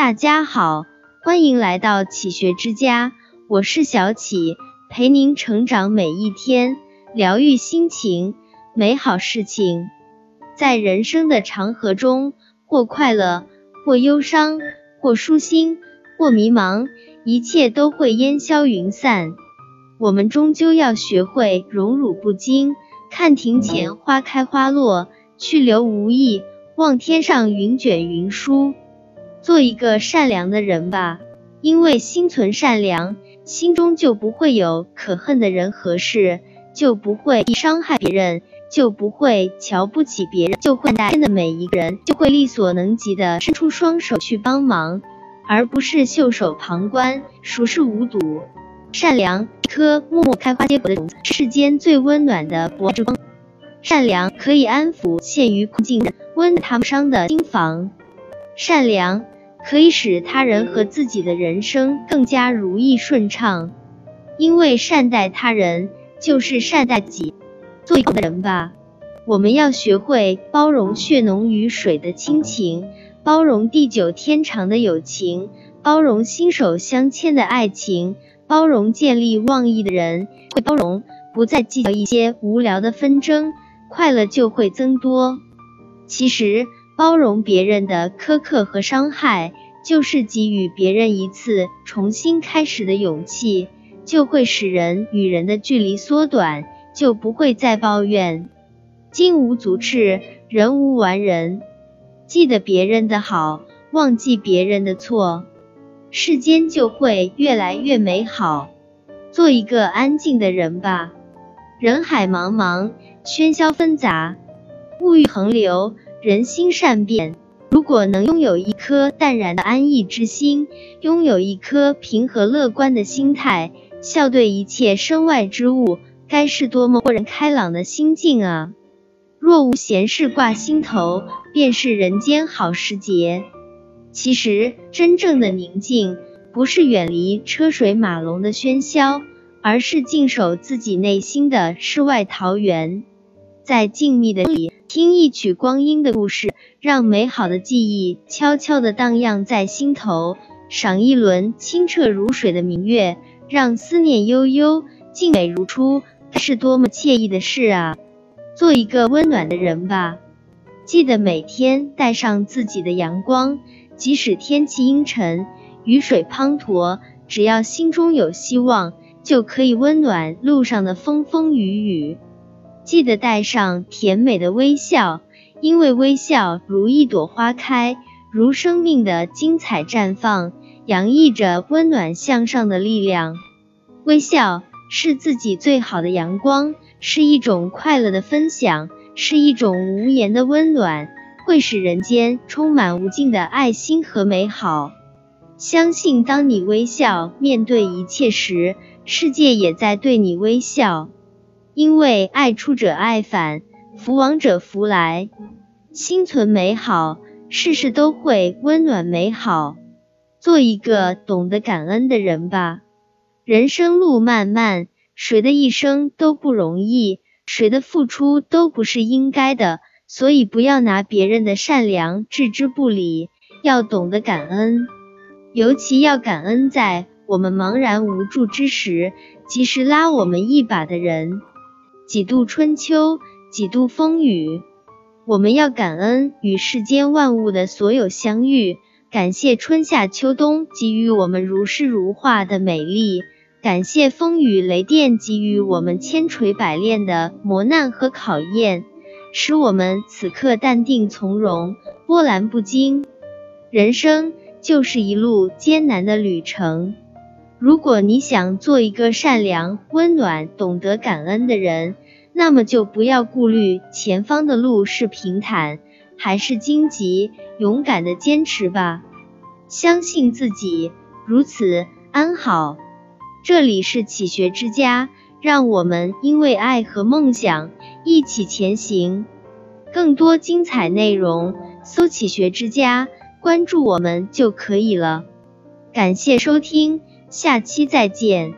大家好，欢迎来到启学之家，我是小启，陪您成长每一天，疗愈心情，美好事情。在人生的长河中，或快乐，或忧伤，或舒心，或迷茫，一切都会烟消云散。我们终究要学会荣辱不惊，看庭前花开花落，去留无意，望天上云卷云舒。做一个善良的人吧，因为心存善良，心中就不会有可恨的人和事，就不会伤害别人，就不会瞧不起别人，就会待的每一个人，就会力所能及的伸出双手去帮忙，而不是袖手旁观，熟视无睹。善良，一颗默默开花结果的种子，世间最温暖的博爱之光。善良可以安抚陷于困境、温暖他们伤的心房。善良可以使他人和自己的人生更加如意顺畅。因为善待他人，就是善待己。做一个人吧，我们要学会包容血浓于水的亲情，包容地久天长的友情，包容心手相牵的爱情。包容见利忘义的人，会包容不再计较一些无聊的纷争，快乐就会增多。其实，包容别人的苛刻和伤害，就是给予别人一次重新开始的勇气，就会使人与人的距离缩短，就不会再抱怨。金无足赤，人无完人。记得别人的好，忘记别人的错。世间就会越来越美好。做一个安静的人吧。人海茫茫，喧嚣纷杂，物欲横流，人心善变。如果能拥有一颗淡然的安逸之心，拥有一颗平和乐观的心态，笑对一切身外之物，该是多么豁然开朗的心境啊！若无闲事挂心头，便是人间好时节。其实，真正的宁静不是远离车水马龙的喧嚣，而是静守自己内心的世外桃源，在静谧的里听一曲光阴的故事，让美好的记忆悄悄地荡漾在心头；赏一轮清澈如水的明月，让思念悠悠，静美如初，是多么惬意的事啊！做一个温暖的人吧，记得每天带上自己的阳光。即使天气阴沉，雨水滂沱，只要心中有希望，就可以温暖路上的风风雨雨。记得带上甜美的微笑，因为微笑如一朵花开，如生命的精彩绽放，洋溢着温暖向上的力量。微笑是自己最好的阳光，是一种快乐的分享，是一种无言的温暖。会使人间充满无尽的爱心和美好。相信当你微笑面对一切时，世界也在对你微笑。因为爱出者爱返，福往者福来。心存美好，事事都会温暖美好。做一个懂得感恩的人吧。人生路漫漫，谁的一生都不容易，谁的付出都不是应该的。所以不要拿别人的善良置之不理，要懂得感恩，尤其要感恩在我们茫然无助之时，及时拉我们一把的人。几度春秋，几度风雨，我们要感恩与世间万物的所有相遇，感谢春夏秋冬给予我们如诗如画的美丽，感谢风雨雷电给予我们千锤百炼的磨难和考验。使我们此刻淡定从容，波澜不惊。人生就是一路艰难的旅程。如果你想做一个善良、温暖、懂得感恩的人，那么就不要顾虑前方的路是平坦还是荆棘，勇敢的坚持吧。相信自己，如此安好。这里是启学之家。让我们因为爱和梦想一起前行。更多精彩内容，搜“启学之家”，关注我们就可以了。感谢收听，下期再见。